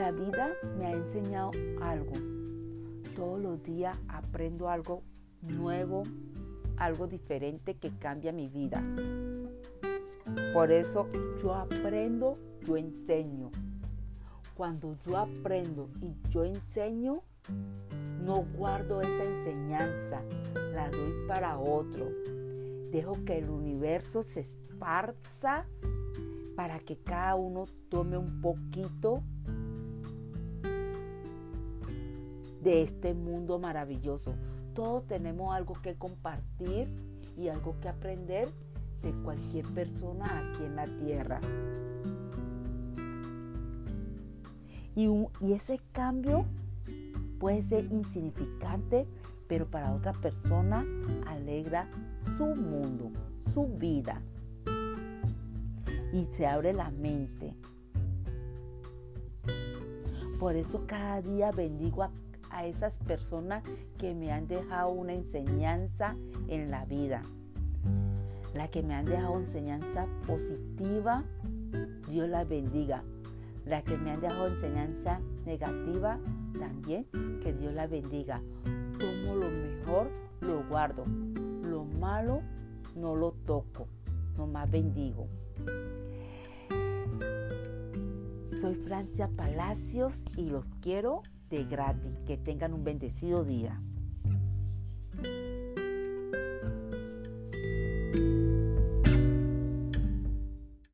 La vida me ha enseñado algo. Todos los días aprendo algo nuevo, algo diferente que cambia mi vida. Por eso yo aprendo, yo enseño. Cuando yo aprendo y yo enseño, no guardo esa enseñanza, la doy para otro. Dejo que el universo se esparza para que cada uno tome un poquito de este mundo maravilloso. Todos tenemos algo que compartir y algo que aprender de cualquier persona aquí en la tierra. Y, y ese cambio puede ser insignificante, pero para otra persona alegra su mundo, su vida. Y se abre la mente. Por eso cada día bendigo a, a esas personas que me han dejado una enseñanza en la vida. La que me han dejado enseñanza positiva, Dios la bendiga. La que me han dejado enseñanza negativa, también que Dios la bendiga. Tomo lo mejor, lo guardo. Lo malo, no lo toco. Nomás bendigo. Soy Francia Palacios y los quiero de gratis. Que tengan un bendecido día.